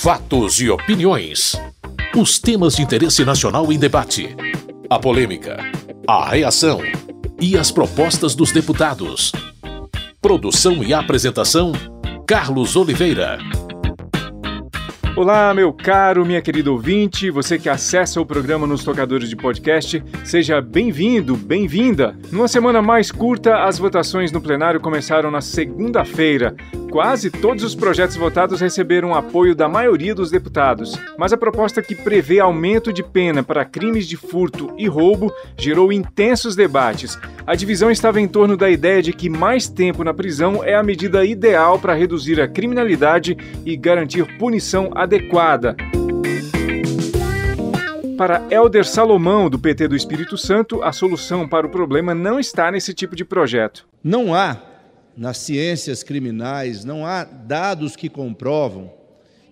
Fatos e opiniões. Os temas de interesse nacional em debate. A polêmica. A reação. E as propostas dos deputados. Produção e apresentação: Carlos Oliveira. Olá, meu caro, minha querida ouvinte, você que acessa o programa nos tocadores de podcast, seja bem-vindo, bem-vinda. Numa semana mais curta, as votações no plenário começaram na segunda-feira. Quase todos os projetos votados receberam apoio da maioria dos deputados, mas a proposta que prevê aumento de pena para crimes de furto e roubo gerou intensos debates. A divisão estava em torno da ideia de que mais tempo na prisão é a medida ideal para reduzir a criminalidade e garantir punição adequada. Para Elder Salomão, do PT do Espírito Santo, a solução para o problema não está nesse tipo de projeto. Não há nas ciências criminais, não há dados que comprovam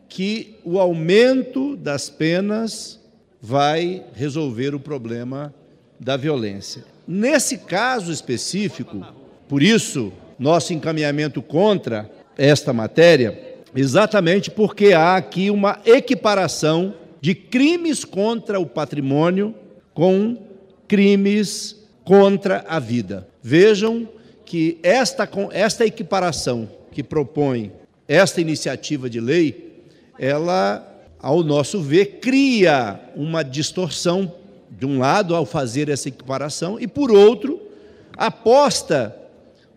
que o aumento das penas vai resolver o problema da violência. Nesse caso específico, por isso, nosso encaminhamento contra esta matéria, exatamente porque há aqui uma equiparação de crimes contra o patrimônio com crimes contra a vida. Vejam que esta, esta equiparação que propõe esta iniciativa de lei, ela, ao nosso ver, cria uma distorção, de um lado, ao fazer essa equiparação, e, por outro, aposta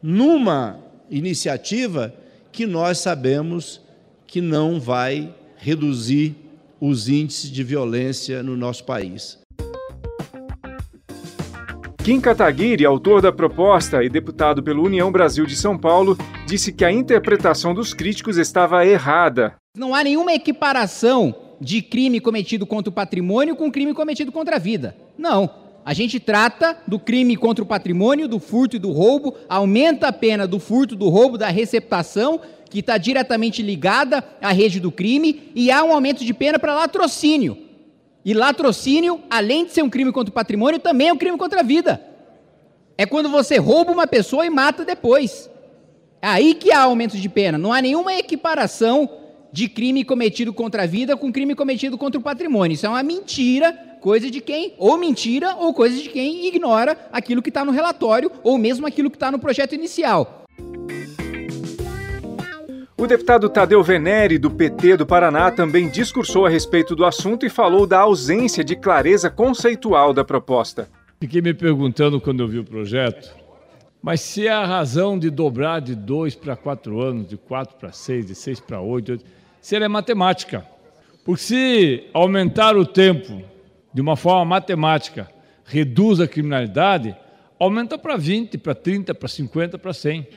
numa iniciativa que nós sabemos que não vai reduzir os índices de violência no nosso país. Kim Kataguiri, autor da proposta e deputado pelo União Brasil de São Paulo, disse que a interpretação dos críticos estava errada. Não há nenhuma equiparação de crime cometido contra o patrimônio com crime cometido contra a vida. Não. A gente trata do crime contra o patrimônio, do furto e do roubo, aumenta a pena do furto, do roubo, da receptação, que está diretamente ligada à rede do crime, e há um aumento de pena para latrocínio e latrocínio, além de ser um crime contra o patrimônio, também é um crime contra a vida. É quando você rouba uma pessoa e mata depois. É aí que há aumento de pena. Não há nenhuma equiparação de crime cometido contra a vida com crime cometido contra o patrimônio. Isso é uma mentira, coisa de quem, ou mentira, ou coisa de quem ignora aquilo que está no relatório, ou mesmo aquilo que está no projeto inicial. O deputado Tadeu Venere, do PT do Paraná, também discursou a respeito do assunto e falou da ausência de clareza conceitual da proposta. Fiquei me perguntando quando eu vi o projeto, mas se a razão de dobrar de dois para quatro anos, de quatro para seis, de seis para oito, se ela é matemática. Porque se aumentar o tempo de uma forma matemática reduz a criminalidade, aumenta para 20, para 30, para 50, para 100.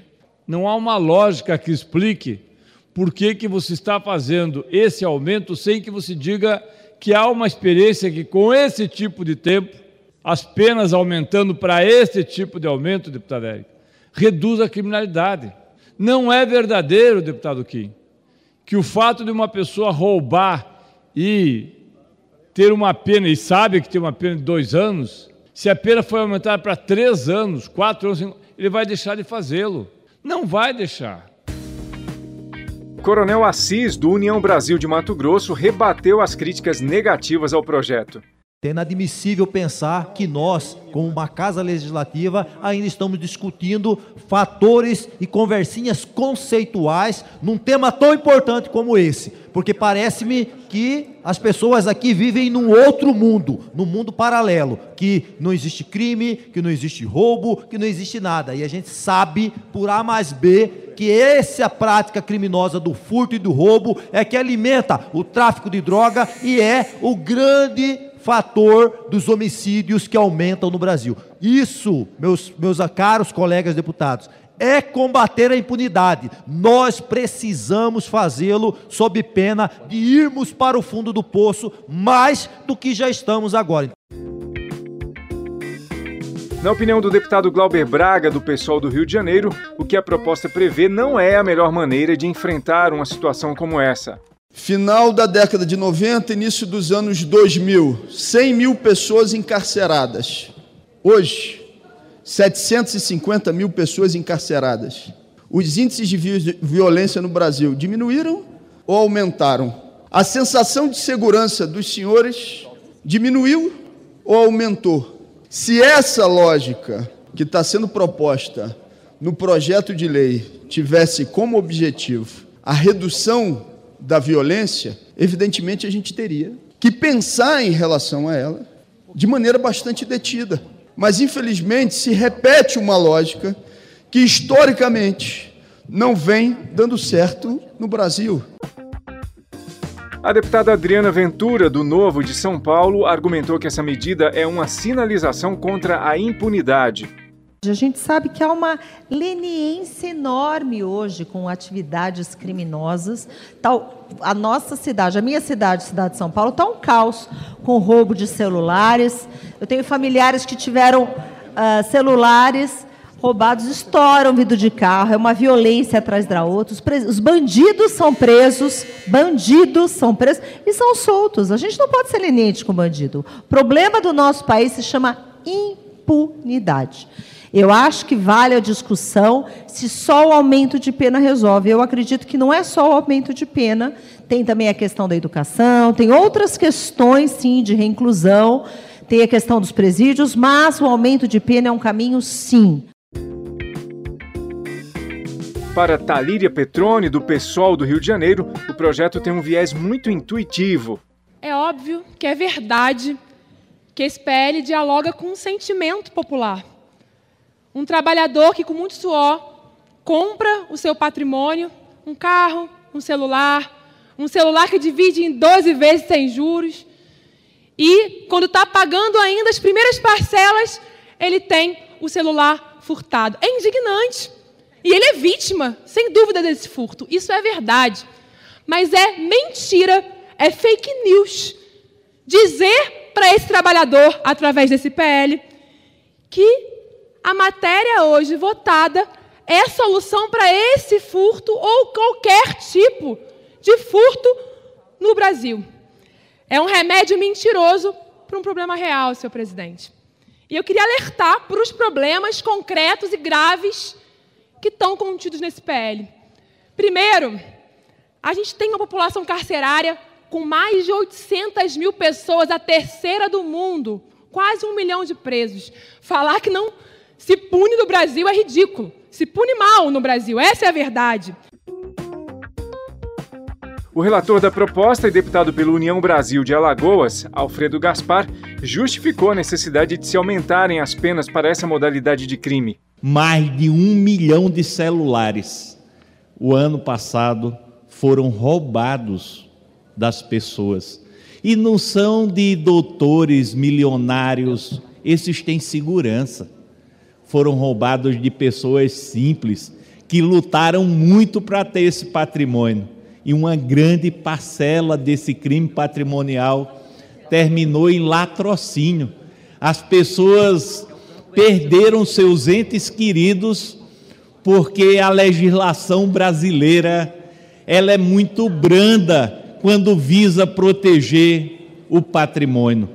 Não há uma lógica que explique por que, que você está fazendo esse aumento sem que você diga que há uma experiência que, com esse tipo de tempo, as penas aumentando para esse tipo de aumento, deputado Érico, reduz a criminalidade. Não é verdadeiro, deputado Kim, que o fato de uma pessoa roubar e ter uma pena, e sabe que tem uma pena de dois anos, se a pena foi aumentada para três anos, quatro anos, ele vai deixar de fazê-lo. Não vai deixar. Coronel Assis, do União Brasil de Mato Grosso, rebateu as críticas negativas ao projeto. É inadmissível pensar que nós, como uma casa legislativa, ainda estamos discutindo fatores e conversinhas conceituais num tema tão importante como esse. Porque parece-me que as pessoas aqui vivem num outro mundo, num mundo paralelo, que não existe crime, que não existe roubo, que não existe nada. E a gente sabe, por A mais B, que essa prática criminosa do furto e do roubo é que alimenta o tráfico de droga e é o grande fator dos homicídios que aumentam no Brasil. Isso, meus, meus caros colegas deputados, é combater a impunidade. Nós precisamos fazê-lo sob pena de irmos para o fundo do poço mais do que já estamos agora. Na opinião do deputado Glauber Braga, do PSOL do Rio de Janeiro, o que a proposta prevê não é a melhor maneira de enfrentar uma situação como essa. Final da década de 90, início dos anos 2000, 100 mil pessoas encarceradas. Hoje, 750 mil pessoas encarceradas. Os índices de violência no Brasil diminuíram ou aumentaram? A sensação de segurança dos senhores diminuiu ou aumentou? Se essa lógica que está sendo proposta no projeto de lei tivesse como objetivo a redução da violência, evidentemente a gente teria que pensar em relação a ela de maneira bastante detida. Mas, infelizmente, se repete uma lógica que, historicamente, não vem dando certo no Brasil. A deputada Adriana Ventura, do Novo de São Paulo, argumentou que essa medida é uma sinalização contra a impunidade. A gente sabe que há uma leniência enorme hoje com atividades criminosas. Tal, a nossa cidade, a minha cidade, cidade de São Paulo, está um caos com roubo de celulares. Eu tenho familiares que tiveram uh, celulares roubados, estouram vidro de carro, é uma violência atrás da outra. Os, os bandidos são presos, bandidos são presos e são soltos. A gente não pode ser leniente com bandido. O problema do nosso país se chama impunidade. Eu acho que vale a discussão se só o aumento de pena resolve. Eu acredito que não é só o aumento de pena, tem também a questão da educação, tem outras questões, sim, de reinclusão, tem a questão dos presídios, mas o aumento de pena é um caminho, sim. Para Talíria Petrone, do PSOL do Rio de Janeiro, o projeto tem um viés muito intuitivo. É óbvio que é verdade que esse PL dialoga com um sentimento popular. Um trabalhador que, com muito suor, compra o seu patrimônio, um carro, um celular, um celular que divide em 12 vezes sem juros, e, quando está pagando ainda as primeiras parcelas, ele tem o celular furtado. É indignante. E ele é vítima, sem dúvida, desse furto. Isso é verdade. Mas é mentira, é fake news dizer para esse trabalhador, através desse PL, que a matéria hoje votada é solução para esse furto ou qualquer tipo de furto no Brasil. É um remédio mentiroso para um problema real, senhor presidente. E eu queria alertar para os problemas concretos e graves que estão contidos nesse PL. Primeiro, a gente tem uma população carcerária com mais de 800 mil pessoas, a terceira do mundo, quase um milhão de presos. Falar que não se pune no Brasil é ridículo. Se pune mal no Brasil, essa é a verdade. O relator da proposta e deputado pela União Brasil de Alagoas, Alfredo Gaspar, justificou a necessidade de se aumentarem as penas para essa modalidade de crime. Mais de um milhão de celulares, o ano passado, foram roubados das pessoas. E não são de doutores milionários, esses têm segurança foram roubados de pessoas simples que lutaram muito para ter esse patrimônio. E uma grande parcela desse crime patrimonial terminou em latrocínio. As pessoas perderam seus entes queridos porque a legislação brasileira ela é muito branda quando visa proteger o patrimônio.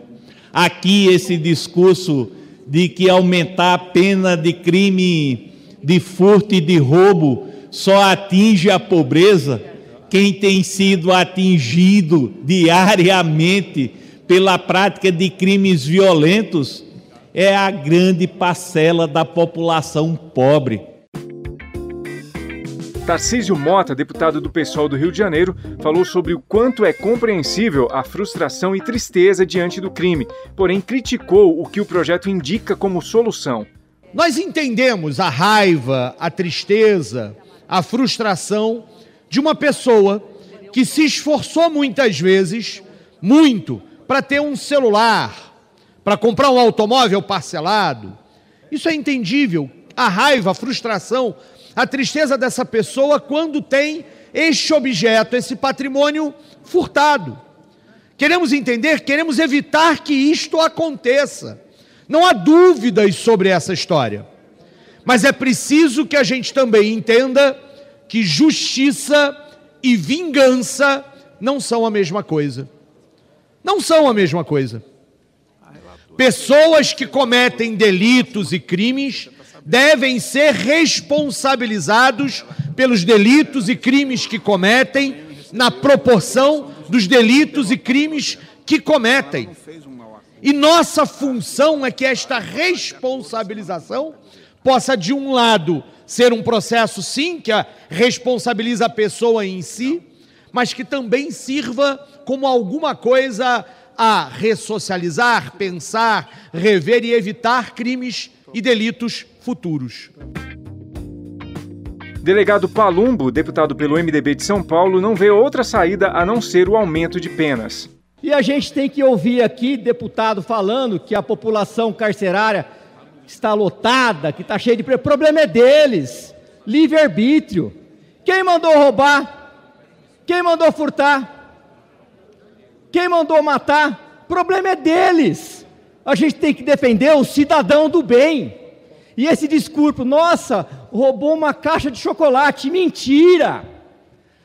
Aqui esse discurso de que aumentar a pena de crime de furto e de roubo só atinge a pobreza, quem tem sido atingido diariamente pela prática de crimes violentos é a grande parcela da população pobre. Tarcísio Mota, deputado do PSOL do Rio de Janeiro, falou sobre o quanto é compreensível a frustração e tristeza diante do crime, porém criticou o que o projeto indica como solução. Nós entendemos a raiva, a tristeza, a frustração de uma pessoa que se esforçou muitas vezes, muito, para ter um celular, para comprar um automóvel parcelado. Isso é entendível. A raiva, a frustração a tristeza dessa pessoa quando tem este objeto, esse patrimônio furtado. Queremos entender, queremos evitar que isto aconteça. Não há dúvidas sobre essa história. Mas é preciso que a gente também entenda que justiça e vingança não são a mesma coisa. Não são a mesma coisa. Pessoas que cometem delitos e crimes devem ser responsabilizados pelos delitos e crimes que cometem na proporção dos delitos e crimes que cometem. E nossa função é que esta responsabilização possa, de um lado, ser um processo, sim, que responsabiliza a pessoa em si, mas que também sirva como alguma coisa a ressocializar, pensar, rever e evitar crimes e delitos futuros. Delegado Palumbo, deputado pelo MDB de São Paulo, não vê outra saída a não ser o aumento de penas. E a gente tem que ouvir aqui deputado falando que a população carcerária está lotada, que está cheia de. O problema é deles. Livre-arbítrio. Quem mandou roubar? Quem mandou furtar? Quem mandou matar? O problema é deles. A gente tem que defender o cidadão do bem. E esse discurso, nossa, roubou uma caixa de chocolate, mentira!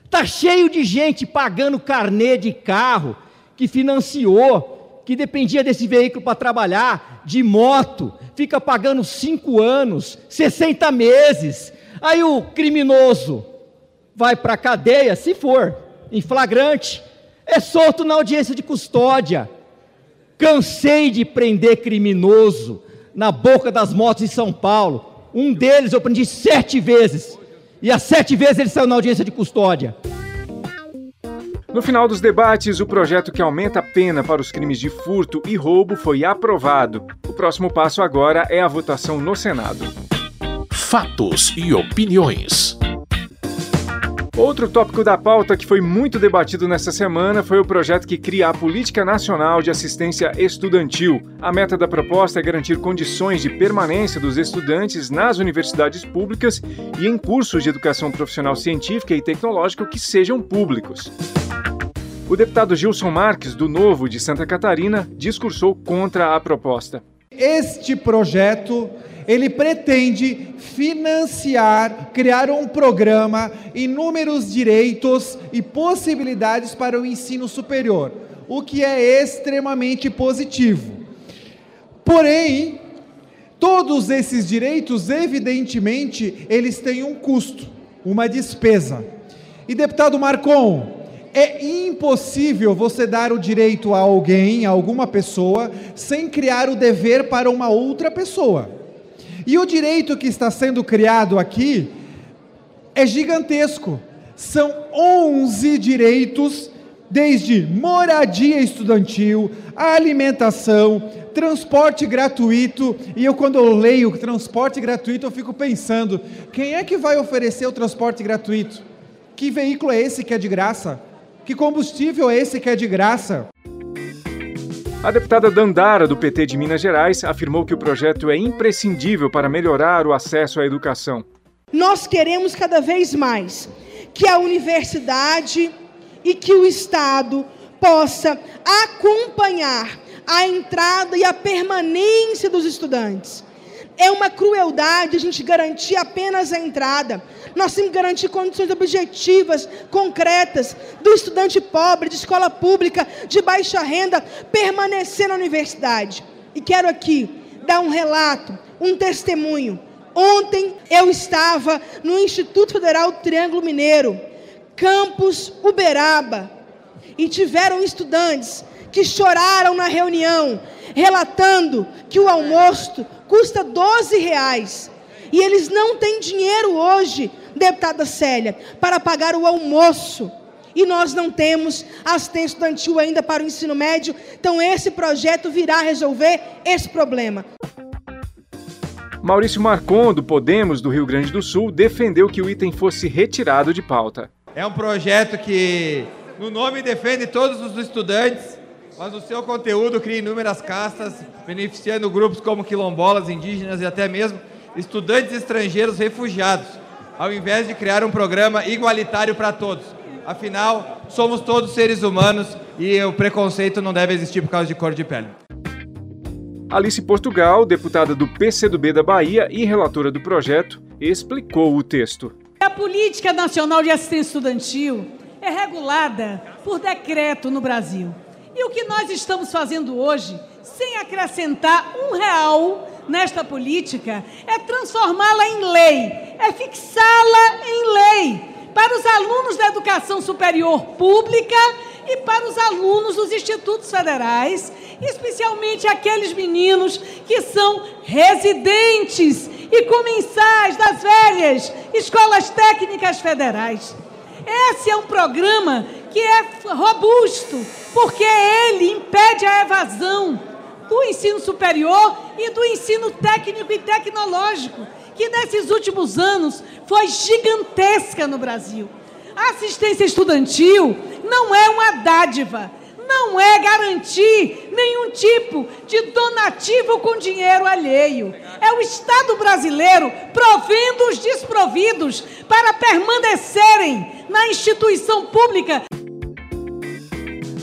Tá cheio de gente pagando carnê de carro que financiou, que dependia desse veículo para trabalhar, de moto, fica pagando cinco anos, 60 meses. Aí o criminoso vai para a cadeia, se for, em flagrante, é solto na audiência de custódia. Cansei de prender criminoso na boca das motos em São Paulo. Um deles eu prendi sete vezes. E as sete vezes ele saiu na audiência de custódia. No final dos debates, o projeto que aumenta a pena para os crimes de furto e roubo foi aprovado. O próximo passo agora é a votação no Senado. Fatos e opiniões. Outro tópico da pauta que foi muito debatido nesta semana foi o projeto que cria a Política Nacional de Assistência Estudantil. A meta da proposta é garantir condições de permanência dos estudantes nas universidades públicas e em cursos de educação profissional científica e tecnológica que sejam públicos. O deputado Gilson Marques, do Novo de Santa Catarina, discursou contra a proposta. Este projeto ele pretende financiar, criar um programa, inúmeros direitos e possibilidades para o ensino superior, o que é extremamente positivo. Porém, todos esses direitos, evidentemente, eles têm um custo, uma despesa. E deputado Marcon, é impossível você dar o direito a alguém, a alguma pessoa, sem criar o dever para uma outra pessoa. E o direito que está sendo criado aqui é gigantesco. São 11 direitos, desde moradia estudantil, alimentação, transporte gratuito. E eu, quando eu leio transporte gratuito, eu fico pensando: quem é que vai oferecer o transporte gratuito? Que veículo é esse que é de graça? Que combustível é esse que é de graça? A deputada Dandara, do PT de Minas Gerais, afirmou que o projeto é imprescindível para melhorar o acesso à educação. Nós queremos cada vez mais que a universidade e que o Estado possa acompanhar a entrada e a permanência dos estudantes. É uma crueldade a gente garantir apenas a entrada. Nós temos que garantir condições objetivas, concretas, do estudante pobre, de escola pública, de baixa renda, permanecer na universidade. E quero aqui dar um relato, um testemunho. Ontem eu estava no Instituto Federal Triângulo Mineiro, campus Uberaba, e tiveram estudantes que choraram na reunião, relatando que o almoço custa 12 reais. E eles não têm dinheiro hoje, deputada Célia, para pagar o almoço. E nós não temos assistência estudantil ainda para o ensino médio. Então, esse projeto virá resolver esse problema. Maurício Marcon, do Podemos do Rio Grande do Sul, defendeu que o item fosse retirado de pauta. É um projeto que, no nome, defende todos os estudantes mas o seu conteúdo cria inúmeras castas, beneficiando grupos como quilombolas, indígenas e até mesmo estudantes estrangeiros refugiados, ao invés de criar um programa igualitário para todos. Afinal, somos todos seres humanos e o preconceito não deve existir por causa de cor de pele. Alice Portugal, deputada do PCdoB da Bahia e relatora do projeto, explicou o texto. A Política Nacional de Assistência Estudantil é regulada por decreto no Brasil. E o que nós estamos fazendo hoje, sem acrescentar um real nesta política, é transformá-la em lei, é fixá-la em lei, para os alunos da educação superior pública e para os alunos dos institutos federais, especialmente aqueles meninos que são residentes e comensais das velhas escolas técnicas federais. Esse é um programa que é robusto, porque ele impede a evasão do ensino superior e do ensino técnico e tecnológico, que nesses últimos anos foi gigantesca no Brasil. A assistência estudantil não é uma dádiva, não é garantir nenhum tipo de donativo com dinheiro alheio. É o Estado brasileiro provendo os desprovidos para permanecerem na instituição pública.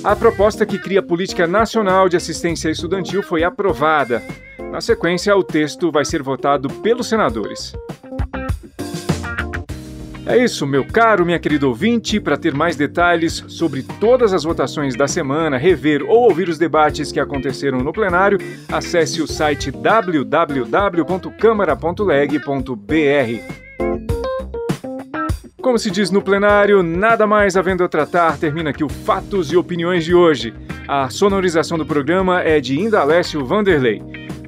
A proposta que cria a Política Nacional de Assistência Estudantil foi aprovada. Na sequência, o texto vai ser votado pelos senadores. É isso, meu caro, minha querida ouvinte. Para ter mais detalhes sobre todas as votações da semana, rever ou ouvir os debates que aconteceram no plenário, acesse o site www.câmara.leg.br. Como se diz no plenário, nada mais havendo a tratar, termina aqui o Fatos e Opiniões de hoje. A sonorização do programa é de Indalécio Vanderlei.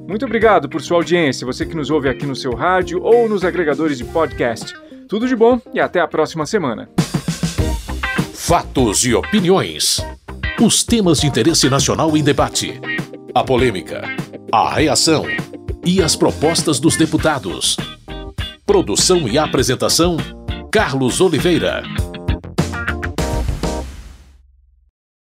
Muito obrigado por sua audiência, você que nos ouve aqui no seu rádio ou nos agregadores de podcast. Tudo de bom e até a próxima semana. Fatos e opiniões. Os temas de interesse nacional em debate. A polêmica, a reação e as propostas dos deputados. Produção e apresentação: Carlos Oliveira.